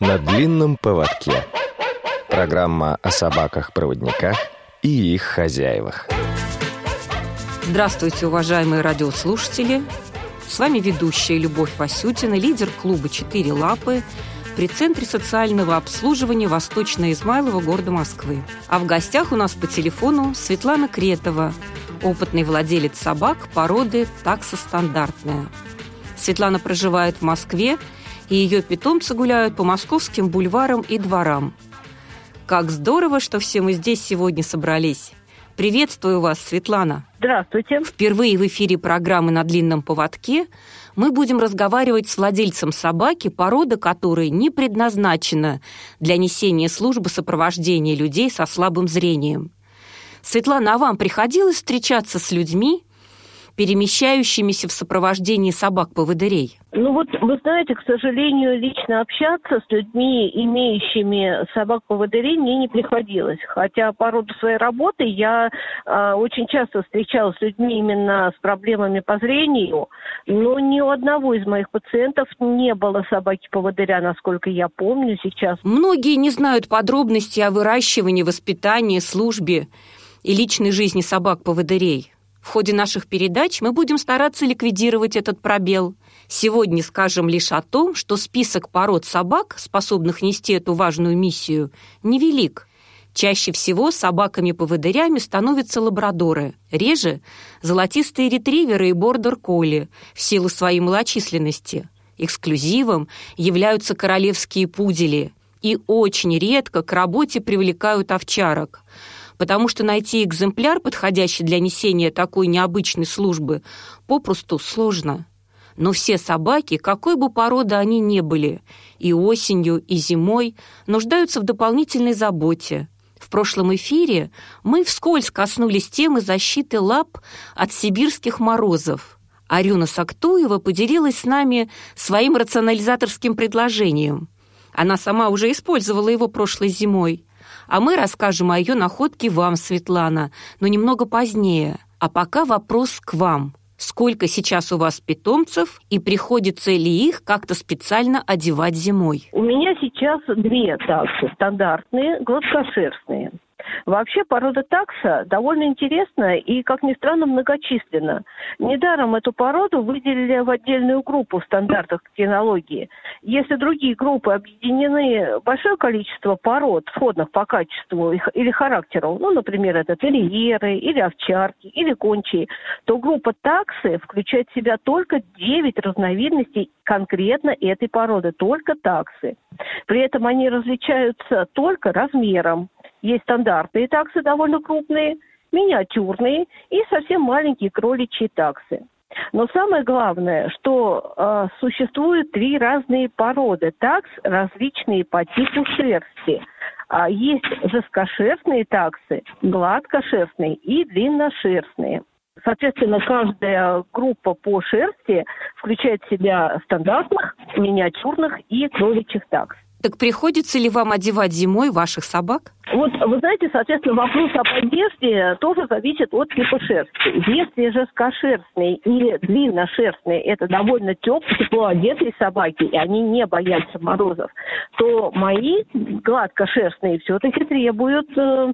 На длинном поводке. Программа о собаках-проводниках и их хозяевах. Здравствуйте, уважаемые радиослушатели. С вами ведущая Любовь Васютина, лидер клуба «Четыре лапы» при Центре социального обслуживания Восточное Измайлово города Москвы. А в гостях у нас по телефону Светлана Кретова, опытный владелец собак породы таксостандартная. Светлана проживает в Москве, и ее питомцы гуляют по московским бульварам и дворам. Как здорово, что все мы здесь сегодня собрались. Приветствую вас, Светлана. Здравствуйте. Впервые в эфире программы «На длинном поводке» мы будем разговаривать с владельцем собаки, порода которой не предназначена для несения службы сопровождения людей со слабым зрением. Светлана, а вам приходилось встречаться с людьми, перемещающимися в сопровождении собак-поводырей? Ну вот, вы знаете, к сожалению, лично общаться с людьми, имеющими собак-поводырей, мне не приходилось. Хотя по роду своей работы я э, очень часто встречалась с людьми именно с проблемами по зрению, но ни у одного из моих пациентов не было собаки-поводыря, насколько я помню сейчас. Многие не знают подробностей о выращивании, воспитании, службе и личной жизни собак-поводырей. В ходе наших передач мы будем стараться ликвидировать этот пробел. Сегодня скажем лишь о том, что список пород собак, способных нести эту важную миссию, невелик. Чаще всего собаками-поводырями становятся лабрадоры, реже – золотистые ретриверы и бордер-колли в силу своей малочисленности. Эксклюзивом являются королевские пудели и очень редко к работе привлекают овчарок – потому что найти экземпляр, подходящий для несения такой необычной службы, попросту сложно. Но все собаки, какой бы породы они ни были, и осенью, и зимой, нуждаются в дополнительной заботе. В прошлом эфире мы вскользь коснулись темы защиты лап от сибирских морозов. Арюна Сактуева поделилась с нами своим рационализаторским предложением. Она сама уже использовала его прошлой зимой. А мы расскажем о ее находке вам, Светлана, но немного позднее. А пока вопрос к вам. Сколько сейчас у вас питомцев и приходится ли их как-то специально одевать зимой? У меня сейчас две таксы стандартные, гладкошерстные. Вообще порода такса довольно интересная и, как ни странно, многочисленна. Недаром эту породу выделили в отдельную группу в стандартах кинологии. Если другие группы объединены большое количество пород, сходных по качеству или характеру, ну, например, это терьеры, или овчарки, или кончие, то группа таксы включает в себя только 9 разновидностей конкретно этой породы, только таксы. При этом они различаются только размером, есть стандартные таксы довольно крупные, миниатюрные и совсем маленькие кроличьи таксы. Но самое главное, что э, существуют три разные породы такс, различные по типу шерсти. А есть жесткошерстные таксы, гладкошерстные и длинношерстные. Соответственно, каждая группа по шерсти включает в себя стандартных, миниатюрных и кроличьих такс. Так приходится ли вам одевать зимой ваших собак? Вот, вы знаете, соответственно, вопрос об одежде тоже зависит от типа шерсти. Если жесткошерстные или длинношерстные – это довольно теплые, тепло одетые собаки, и они не боятся морозов, то мои гладкошерстные все-таки требуют э,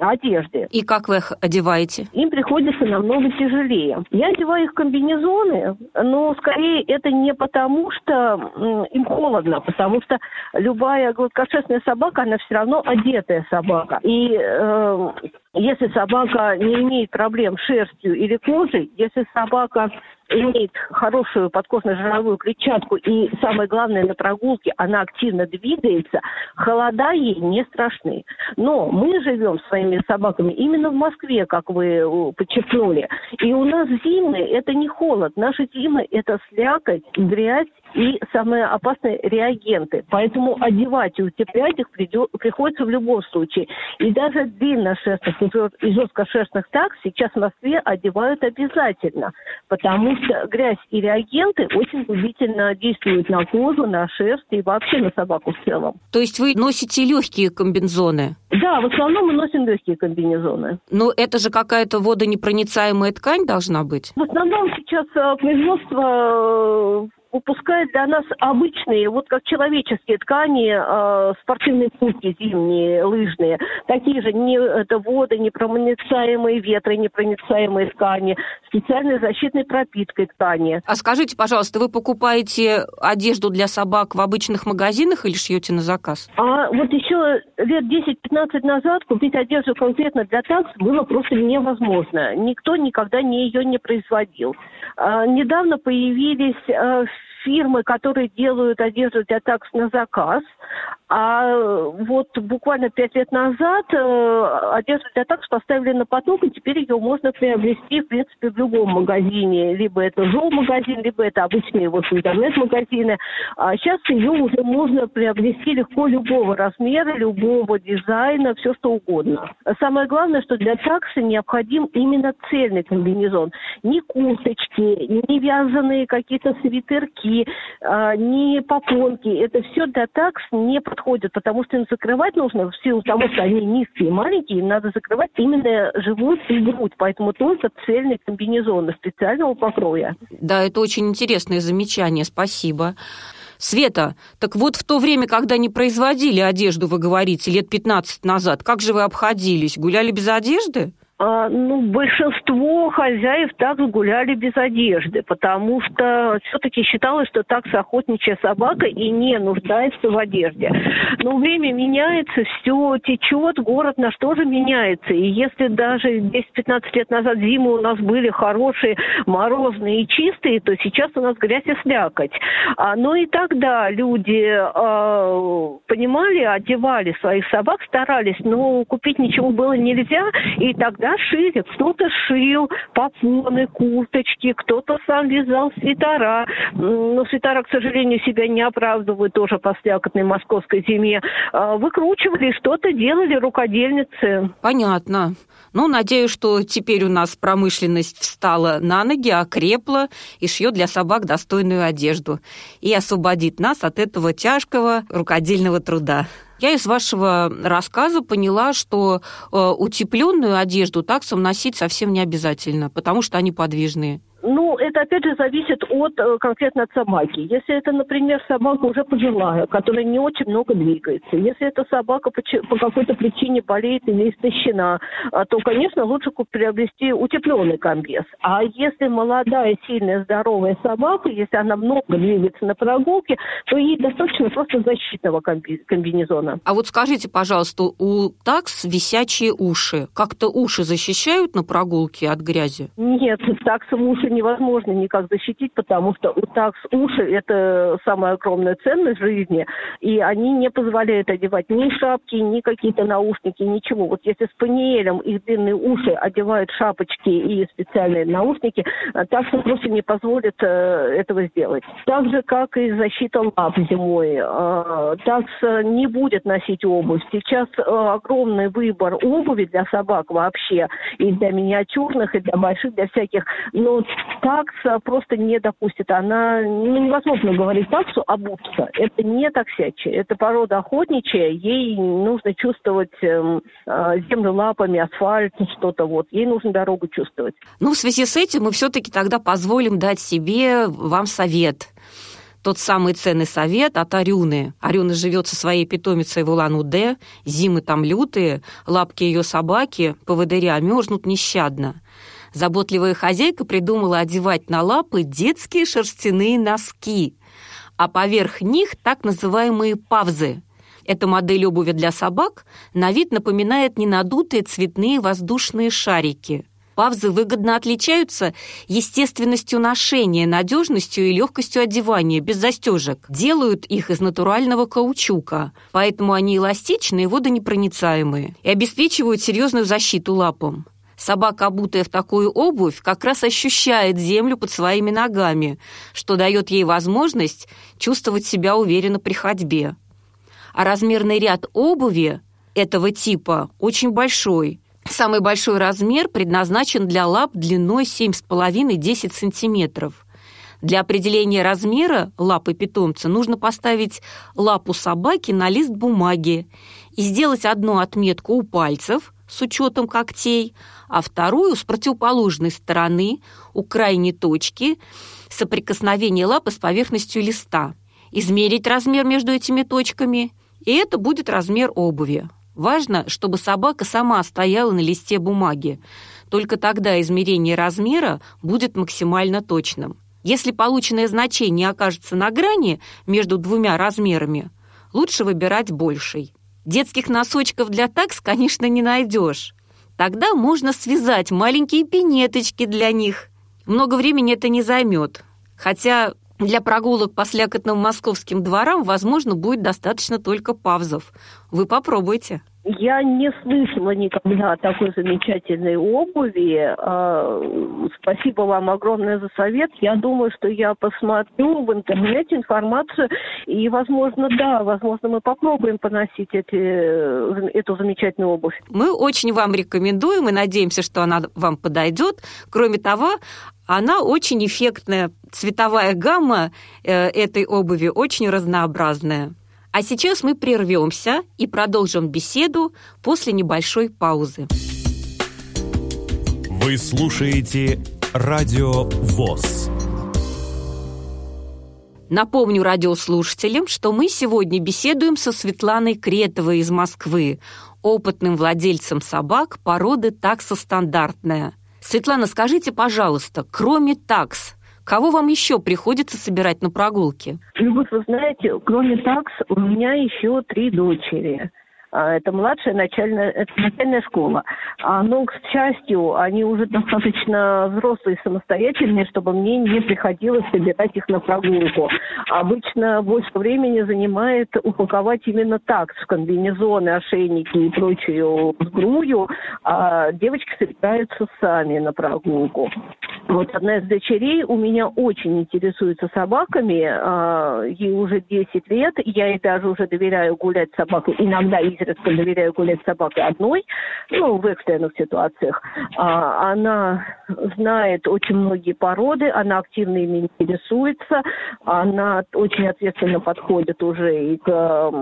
одежды. И как вы их одеваете? Им приходится намного тяжелее. Я одеваю их комбинезоны, но скорее это не потому, что им холодно, потому что любая гладкошерстная собака, она все равно одетая собака. И э, если собака не имеет проблем с шерстью или кожей, если собака имеет хорошую подкожно-жировую клетчатку и, самое главное, на прогулке она активно двигается, холода ей не страшны. Но мы живем своими собаками именно в Москве, как вы подчеркнули. И у нас зимы – это не холод. Наши зимы – это слякоть, грязь и самые опасные реагенты. Поэтому одевать и утеплять их придет, приходится в любом случае. И даже длинношерстных и жесткошерстных так сейчас в Москве одевают обязательно, потому что грязь и реагенты очень губительно действуют на кожу, на шерсть и вообще на собаку в целом. То есть вы носите легкие комбинзоны? Да, в основном мы носим легкие комбинезоны. Но это же какая-то водонепроницаемая ткань должна быть? В основном сейчас э, производство э, выпускает для нас обычные, вот как человеческие ткани, э, спортивные куртки зимние, лыжные, такие же, не, это воды, непроницаемые ветры, непроницаемые ткани, специальной защитной пропиткой ткани. А скажите, пожалуйста, вы покупаете одежду для собак в обычных магазинах или шьете на заказ? А вот еще лет 10-15 назад купить одежду конкретно для такс было просто невозможно. Никто никогда не ее не производил. А, недавно появились а, фирмы, которые делают одежду для такс на заказ. А вот буквально пять лет назад э, одежду для такс поставили на поток, и теперь ее можно приобрести, в принципе, в любом магазине. Либо это жол-магазин, либо это обычные вот интернет-магазины. А сейчас ее уже можно приобрести легко любого размера, любого дизайна, все что угодно. Самое главное, что для такса необходим именно цельный комбинезон. Ни курточки, ни вязаные какие-то свитерки, а, ни попонки. Это все для такс не подходит подходят, потому что им закрывать нужно в силу того, что они низкие маленькие, им надо закрывать именно живот и грудь, поэтому только цельный комбинезон специального покроя. Да, это очень интересное замечание, спасибо. Света, так вот в то время, когда не производили одежду, вы говорите, лет 15 назад, как же вы обходились? Гуляли без одежды? А, ну, большинство хозяев такс гуляли без одежды, потому что все-таки считалось, что такс охотничья собака и не нуждается в одежде. Но время меняется, все течет, город наш тоже меняется. И если даже 10-15 лет назад зимы у нас были хорошие, морозные и чистые, то сейчас у нас грязь и слякоть. А, но и тогда люди а, понимали, одевали своих собак, старались, но купить ничего было нельзя, и тогда да, шили. Кто-то шил попоны, курточки, кто-то сам вязал свитера. Но свитера, к сожалению, себя не оправдывают тоже по слякотной московской зиме. А, выкручивали, что-то делали рукодельницы. Понятно. Ну, надеюсь, что теперь у нас промышленность встала на ноги, окрепла и шьет для собак достойную одежду и освободит нас от этого тяжкого рукодельного труда. Я из вашего рассказа поняла, что э, утепленную одежду таксом носить совсем не обязательно, потому что они подвижные. Ну, это опять же зависит от э, конкретно от собаки. Если это, например, собака уже пожилая, которая не очень много двигается, если эта собака по, по какой-то причине болеет или истощена, а, то, конечно, лучше приобрести утепленный комбез. А если молодая, сильная, здоровая собака, если она много двигается на прогулке, то ей достаточно просто защитного комбинезона. А вот скажите, пожалуйста, у такс висячие уши. Как-то уши защищают на прогулке от грязи? Нет, таксом уши невозможно никак защитить, потому что у такс уши – это самая огромная ценность жизни, и они не позволяют одевать ни шапки, ни какие-то наушники, ничего. Вот если с паниелем их длинные уши одевают шапочки и специальные наушники, э, такс просто не позволит э, этого сделать. Так же, как и защита лап зимой. Э, такс не будет носить обувь. Сейчас огромный выбор обуви для собак вообще, и для миниатюрных, и для больших, для всяких. Но такса просто не допустит. Она ну, невозможно говорить таксу обуться. Это не таксячая. Это порода охотничья. Ей нужно чувствовать э, землю лапами, асфальт, что-то вот. Ей нужно дорогу чувствовать. Ну, в связи с этим мы все-таки тогда позволим дать себе вам совет тот самый ценный совет от Арюны. Арюна живет со своей питомицей в Улан-Удэ, зимы там лютые, лапки ее собаки, поводыря, мерзнут нещадно. Заботливая хозяйка придумала одевать на лапы детские шерстяные носки, а поверх них так называемые павзы. Эта модель обуви для собак на вид напоминает ненадутые цветные воздушные шарики. Павзы выгодно отличаются естественностью ношения, надежностью и легкостью одевания, без застежек. Делают их из натурального каучука, поэтому они эластичные и водонепроницаемые и обеспечивают серьезную защиту лапам. Собака, обутая в такую обувь, как раз ощущает землю под своими ногами, что дает ей возможность чувствовать себя уверенно при ходьбе. А размерный ряд обуви этого типа очень большой. Самый большой размер предназначен для лап длиной 7,5-10 сантиметров. Для определения размера лапы питомца нужно поставить лапу собаки на лист бумаги и сделать одну отметку у пальцев с учетом когтей, а вторую с противоположной стороны у крайней точки соприкосновения лапы с поверхностью листа. Измерить размер между этими точками, и это будет размер обуви. Важно, чтобы собака сама стояла на листе бумаги. Только тогда измерение размера будет максимально точным. Если полученное значение окажется на грани между двумя размерами, лучше выбирать больший. Детских носочков для такс, конечно, не найдешь. Тогда можно связать маленькие пинеточки для них. Много времени это не займет. Хотя для прогулок по слякотным московским дворам, возможно, будет достаточно только павзов. Вы попробуйте. Я не слышала никогда такой замечательной обуви. А, спасибо вам огромное за совет. Я думаю, что я посмотрю в интернете информацию, и, возможно, да, возможно, мы попробуем поносить эти, эту замечательную обувь. Мы очень вам рекомендуем и надеемся, что она вам подойдет. Кроме того, она очень эффектная. Цветовая гамма э, этой обуви очень разнообразная. А сейчас мы прервемся и продолжим беседу после небольшой паузы. Вы слушаете Радио ВОЗ. Напомню радиослушателям, что мы сегодня беседуем со Светланой Кретовой из Москвы, опытным владельцем собак породы таксостандартная. Светлана, скажите, пожалуйста, кроме такс, Кого вам еще приходится собирать на прогулки? Любовь, вы знаете, кроме такс, у меня еще три дочери. А, это младшая начальная, это начальная школа. А, но, к счастью, они уже достаточно взрослые и самостоятельные, чтобы мне не приходилось собирать их на прогулку. Обычно больше времени занимает упаковать именно так, в комбинезоны, ошейники и прочую сгрую, а девочки собираются сами на прогулку. Вот одна из дочерей у меня очень интересуется собаками, ей уже 10 лет, я ей даже уже доверяю гулять с собакой иногда из изредка доверяю гулять с собакой одной, ну, в экстренных ситуациях. А, она знает очень многие породы, она активно ими интересуется, она очень ответственно подходит уже и к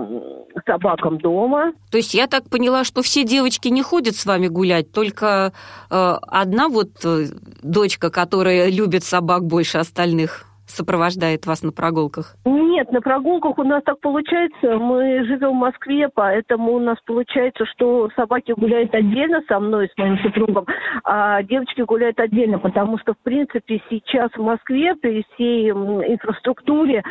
собакам дома. То есть я так поняла, что все девочки не ходят с вами гулять, только э, одна вот э, дочка, которая любит собак больше остальных сопровождает вас на прогулках? Нет, на прогулках у нас так получается. Мы живем в Москве, поэтому у нас получается, что собаки гуляют отдельно со мной, с моим супругом, а девочки гуляют отдельно, потому что, в принципе, сейчас в Москве при всей инфраструктуре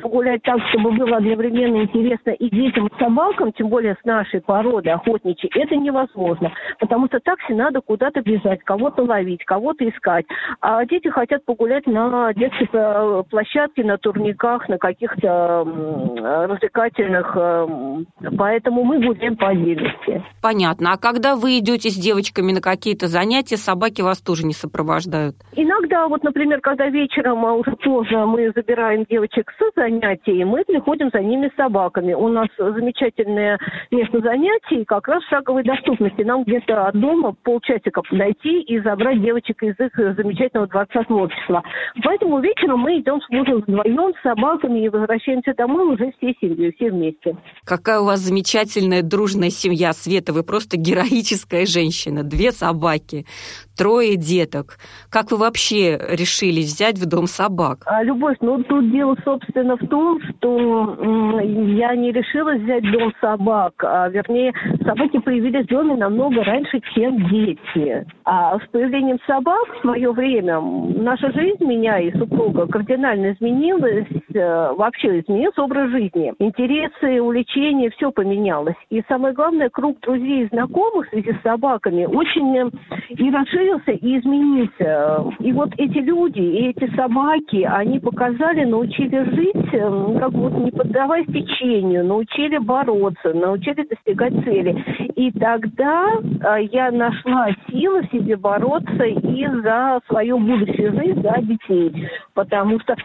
погулять так, чтобы было одновременно интересно и детям, и собакам, тем более с нашей породы охотничьей, это невозможно. Потому что такси надо куда-то бежать, кого-то ловить, кого-то искать. А дети хотят погулять на детской площадке, на турниках, на каких-то развлекательных, эм, поэтому мы будем по отдельности. Понятно. А когда вы идете с девочками на какие-то занятия, собаки вас тоже не сопровождают? Иногда, вот, например, когда вечером, а уже поздно, мы забираем девочек с занятий, мы приходим за ними с собаками. У нас замечательное место занятий, как раз в шаговой доступности. Нам где-то от дома полчасика подойти и забрать девочек из их замечательного дворца творчества. Поэтому вечером мы идем с мужем вдвоем с собаками и возвращаемся домой уже всей семьей, все вместе. Какая у вас замечательная дружная семья, Света. Вы просто героическая женщина. Две собаки, трое деток. Как вы вообще решили взять в дом собак? А, Любовь, ну тут дело, собственно, в том, что я не решила взять дом собак. А, вернее, собаки появились в доме намного раньше, чем дети. А с появлением собак в свое время наша жизнь, меня и супруга, кардинально изменилась. Э, вообще изменился образ жизни. Интересы, увлечения, все поменялось. И самое главное, круг друзей и знакомых в связи с собаками очень э, и расширился, и изменился. И вот эти люди, и эти собаки, они показали, научили жить, э, как вот не поддаваясь течению, научили бороться, научили достигать цели. И тогда а, я нашла силы себе бороться и за свою будущую жизнь, за детей. Потому что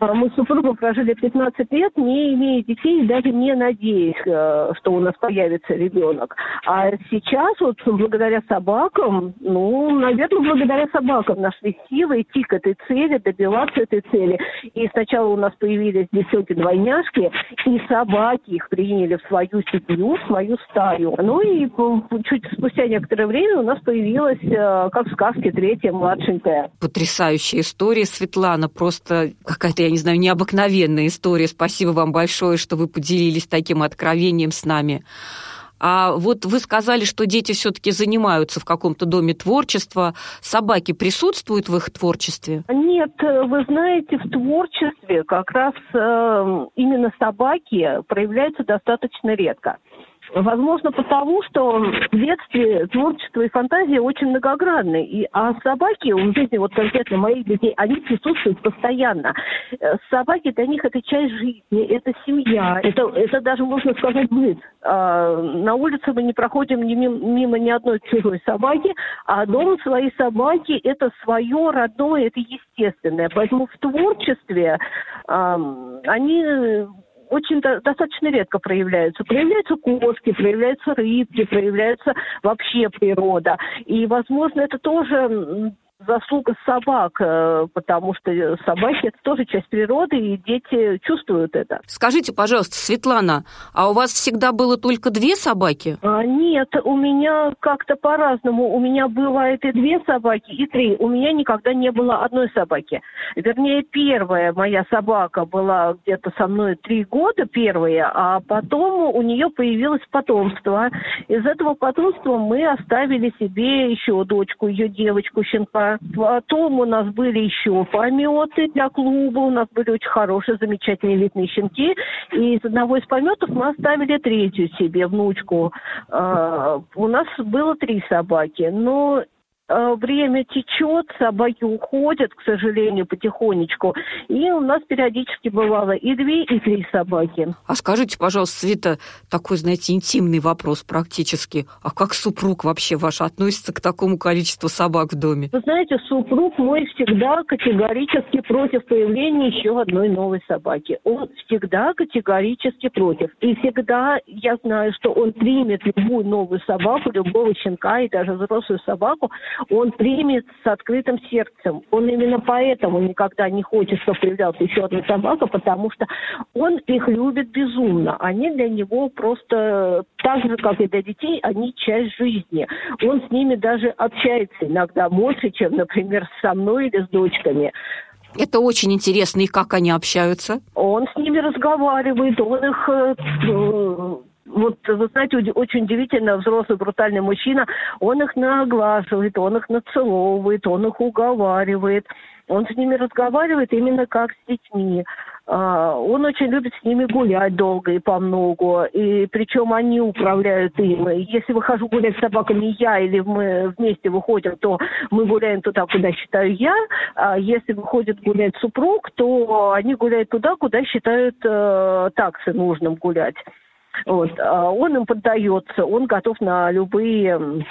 мы с супругом прожили 15 лет, не имея детей, даже не надеясь, что у нас появится ребенок. А сейчас вот благодаря собакам, ну, наверное, благодаря собакам нашли силы идти к этой цели, добиваться этой цели. И сначала у нас появились девчонки-двойняшки, и собаки их приняли в свою семью, в свою стаю. Ну и чуть спустя некоторое время у нас появилась, э, как в сказке, третья младшенькая. Потрясающая история, Светлана. Просто какая-то, я не знаю, необыкновенная история. Спасибо вам большое, что вы поделились таким откровением с нами. А вот вы сказали, что дети все-таки занимаются в каком-то доме творчества. Собаки присутствуют в их творчестве? Нет, вы знаете, в творчестве как раз э, именно собаки проявляются достаточно редко. Возможно, потому что в детстве творчество и фантазия очень многогранны. И, а собаки в жизни, вот конкретно моих детей, они присутствуют постоянно. Э, собаки для них это часть жизни, это семья, это, это даже, можно сказать, быт. А, на улице мы не проходим мимо, мимо ни одной чужой собаки, а дом своей собаки – это свое родное, это естественное. Поэтому в творчестве а, они очень достаточно редко проявляются. Проявляются кошки, проявляются рыбки, проявляется вообще природа. И, возможно, это тоже заслуга собак, э, потому что собаки это тоже часть природы, и дети чувствуют это. Скажите, пожалуйста, Светлана, а у вас всегда было только две собаки? А, нет, у меня как-то по-разному. У меня бывает и две собаки, и три. У меня никогда не было одной собаки. Вернее, первая моя собака была где-то со мной три года, первая, а потом у нее появилось потомство. Из этого потомства мы оставили себе еще дочку, ее девочку, щенка Потом у нас были еще пометы для клуба. У нас были очень хорошие, замечательные элитные щенки. И из одного из пометов мы оставили третью себе, внучку. А, у нас было три собаки. Но Э, время течет, собаки уходят, к сожалению, потихонечку. И у нас периодически бывало и две, и три собаки. А скажите, пожалуйста, Света, такой, знаете, интимный вопрос практически. А как супруг вообще ваш относится к такому количеству собак в доме? Вы знаете, супруг мой всегда категорически против появления еще одной новой собаки. Он всегда категорически против. И всегда я знаю, что он примет любую новую собаку, любого щенка и даже взрослую собаку, он примет с открытым сердцем. Он именно поэтому никогда не хочет, чтобы появлялась еще одна собака, потому что он их любит безумно. Они для него просто так же, как и для детей, они часть жизни. Он с ними даже общается иногда больше, чем, например, со мной или с дочками. Это очень интересно. И как они общаются? Он с ними разговаривает, он их э, вот, вы знаете, очень удивительно, взрослый брутальный мужчина, он их наглаживает, он их нацеловывает, он их уговаривает. Он с ними разговаривает именно как с детьми. А, он очень любит с ними гулять долго и по много. И причем они управляют им. Если выхожу гулять с собаками я или мы вместе выходим, то мы гуляем туда, куда считаю я. А если выходит гулять супруг, то они гуляют туда, куда считают э, таксы нужным гулять. Вот. А он им поддается, он готов на любые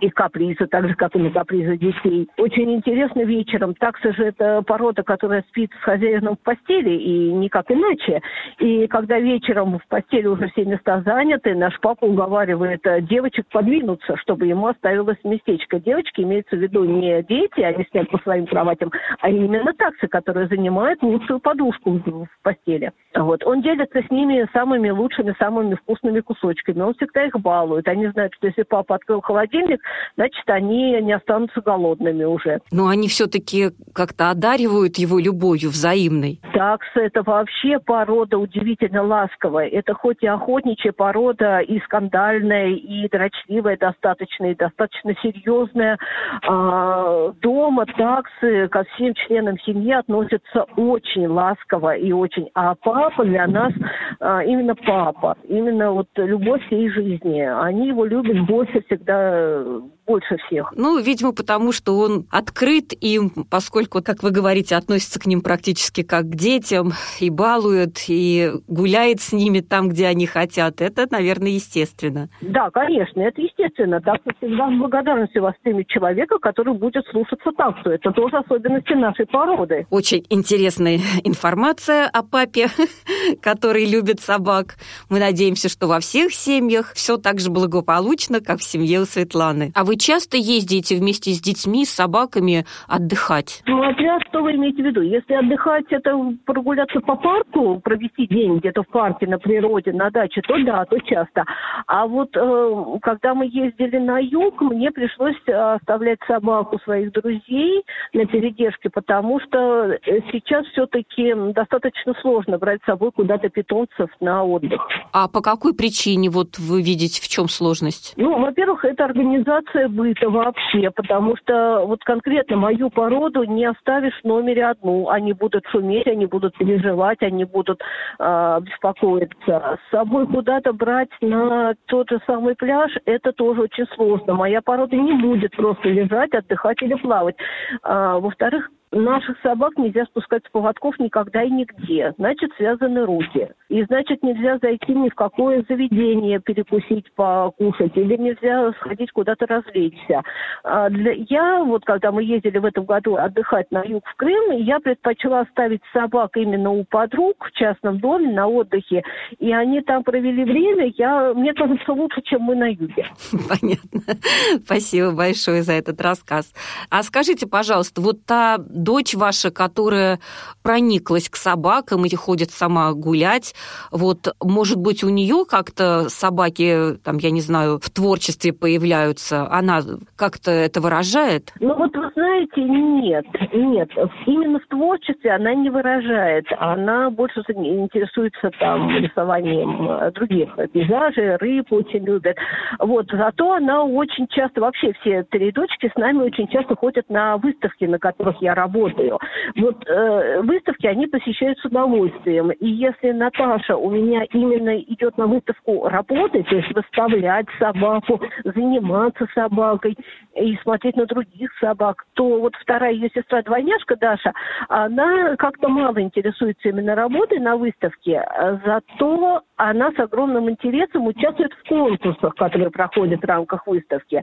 их капризы, так же, как и на капризы детей. Очень интересно вечером. Такса же это порода, которая спит с хозяином в постели, и никак иначе. И когда вечером в постели уже все места заняты, наш папа уговаривает э, девочек подвинуться, чтобы ему оставилось местечко. Девочки имеются в виду не дети, они спят по своим кроватям, а именно таксы, которые занимают лучшую подушку в постели. Вот. Он делится с ними самыми лучшими, самыми вкусными кусочками. Он всегда их балует. Они знают, что если папа открыл холодильник, значит, они не останутся голодными уже. Но они все-таки как-то одаривают его любовью взаимной. Таксы – это вообще порода удивительно ласковая. Это хоть и охотничья порода, и скандальная, и дрочливая достаточно, и достаточно серьезная. А, дома таксы ко всем членам семьи относятся очень ласково и очень. А папа для нас а, именно папа, именно вот любовь всей жизни. Они его любят больше всегда больше всех. Ну, видимо, потому что он открыт им, поскольку, как вы говорите, относится к ним практически как к детям, и балует, и гуляет с ними там, где они хотят. Это, наверное, естественно. Да, конечно, это естественно. Так всегда с благодарностью воспримет человека, который будет слушаться таксу. Это тоже особенности нашей породы. Очень интересная информация о папе, который любит собак. Мы надеемся, что во всех семьях все так же благополучно, как в семье у Светланы. А вы часто ездите вместе с детьми, с собаками отдыхать? Смотря что вы имеете в виду. Если отдыхать, это прогуляться по парку, провести день где-то в парке, на природе, на даче, то да, то часто. А вот э, когда мы ездили на юг, мне пришлось э, оставлять собаку своих друзей на передержке, потому что э, сейчас все-таки достаточно сложно брать с собой куда-то питомцев на отдых. А по какой причине вот вы видите, в чем сложность? Ну, во-первых, это организация быта вообще, потому что вот конкретно мою породу не оставишь в номере одну. Они будут шуметь, они будут переживать, они будут э, беспокоиться. С собой куда-то брать на тот же самый пляж, это тоже очень сложно. Моя порода не будет просто лежать, отдыхать или плавать. А, во-вторых, наших собак нельзя спускать с поводков никогда и нигде. Значит, связаны руки. И значит, нельзя зайти ни в какое заведение перекусить, покушать. Или нельзя сходить куда-то развлечься. А. Я, вот когда мы ездили в этом году отдыхать на юг в Крым, я предпочла оставить собак именно у подруг в частном доме на отдыхе. И они там провели время, я, мне кажется, лучше, чем мы на юге. Понятно. Спасибо большое за этот рассказ. А скажите, пожалуйста, вот та дочь ваша, которая прониклась к собакам и ходит сама гулять, вот, может быть, у нее как-то собаки, там, я не знаю, в творчестве появляются, она как-то это выражает? Ну вот вы знаете, нет, нет. Именно в творчестве она не выражает. Она больше интересуется там рисованием других пейзажей, рыб очень любит. Вот, зато она очень часто, вообще все три дочки с нами очень часто ходят на выставки, на которых я работаю работаю. Вот э, выставки они посещают с удовольствием. И если Наташа у меня именно идет на выставку работать, то есть выставлять собаку, заниматься собакой и смотреть на других собак, то вот вторая ее сестра-двойняшка Даша, она как-то мало интересуется именно работой на выставке, зато она с огромным интересом участвует в конкурсах, которые проходят в рамках выставки.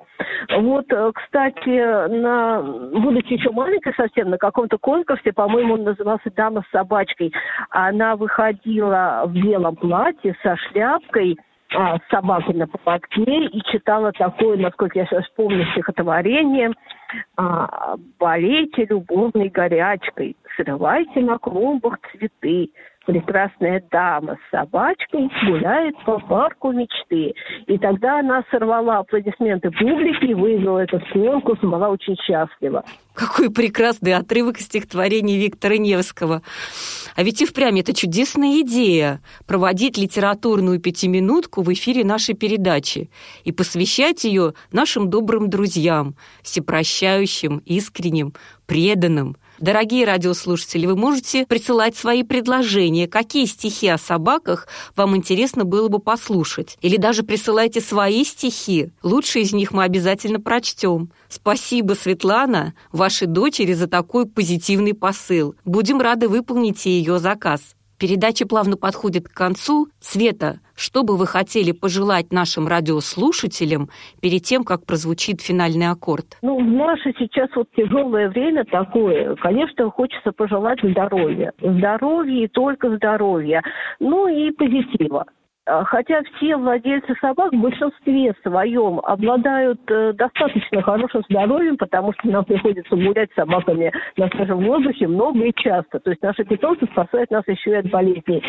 Вот, э, кстати, на, будучи еще маленькой совсем, на каком-то конкурсе, по-моему, он назывался «Дама с собачкой». Она выходила в белом платье со шляпкой, а, с собакой на поводке и читала такое, насколько я сейчас помню, стихотворение а, «Болейте любовной горячкой, срывайте на клумбах цветы, прекрасная дама с собачкой гуляет по парку мечты. И тогда она сорвала аплодисменты публики выиграла этот конкурс, была очень счастлива. Какой прекрасный отрывок стихотворения Виктора Невского. А ведь и впрямь это чудесная идея – проводить литературную пятиминутку в эфире нашей передачи и посвящать ее нашим добрым друзьям, всепрощающим, искренним, преданным – Дорогие радиослушатели, вы можете присылать свои предложения, какие стихи о собаках вам интересно было бы послушать. Или даже присылайте свои стихи. Лучшие из них мы обязательно прочтем. Спасибо, Светлана, вашей дочери за такой позитивный посыл. Будем рады выполнить ее заказ. Передача плавно подходит к концу. Света, что бы вы хотели пожелать нашим радиослушателям перед тем, как прозвучит финальный аккорд? Ну, в наше сейчас вот тяжелое время такое, конечно, хочется пожелать здоровья. Здоровья и только здоровья. Ну и позитива. А, хотя все владельцы собак в большинстве своем обладают э, достаточно хорошим здоровьем, потому что нам приходится гулять с собаками на свежем воздухе много и часто. То есть наши питомцы спасают нас еще и от болезней.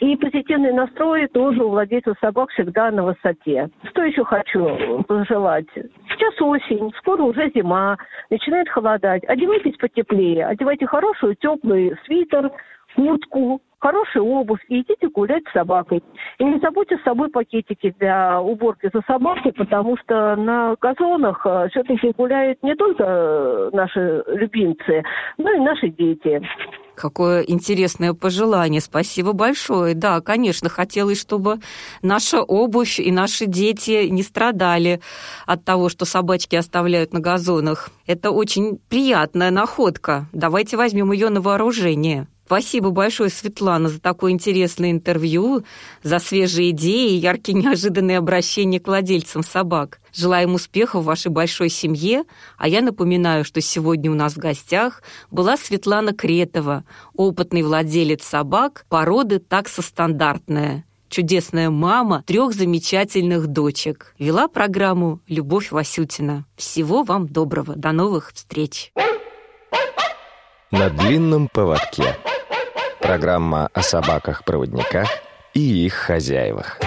И позитивный настрой тоже у владельцев собак всегда на высоте. Что еще хочу пожелать? Сейчас осень, скоро уже зима, начинает холодать. Одевайтесь потеплее, одевайте хорошую, теплый свитер, куртку, хорошую обувь и идите гулять с собакой. И не забудьте с собой пакетики для уборки за собакой, потому что на газонах э, все-таки гуляют не только э, наши любимцы, но и наши дети. Какое интересное пожелание. Спасибо большое. Да, конечно, хотелось, чтобы наша обувь и наши дети не страдали от того, что собачки оставляют на газонах. Это очень приятная находка. Давайте возьмем ее на вооружение. Спасибо большое, Светлана, за такое интересное интервью, за свежие идеи и яркие неожиданные обращения к владельцам собак. Желаем успехов в вашей большой семье, а я напоминаю, что сегодня у нас в гостях была Светлана Кретова, опытный владелец собак породы таксостандартная чудесная мама трех замечательных дочек. Вела программу Любовь Васютина. Всего вам доброго. До новых встреч. На длинном поводке. Программа о собаках-проводниках и их хозяевах.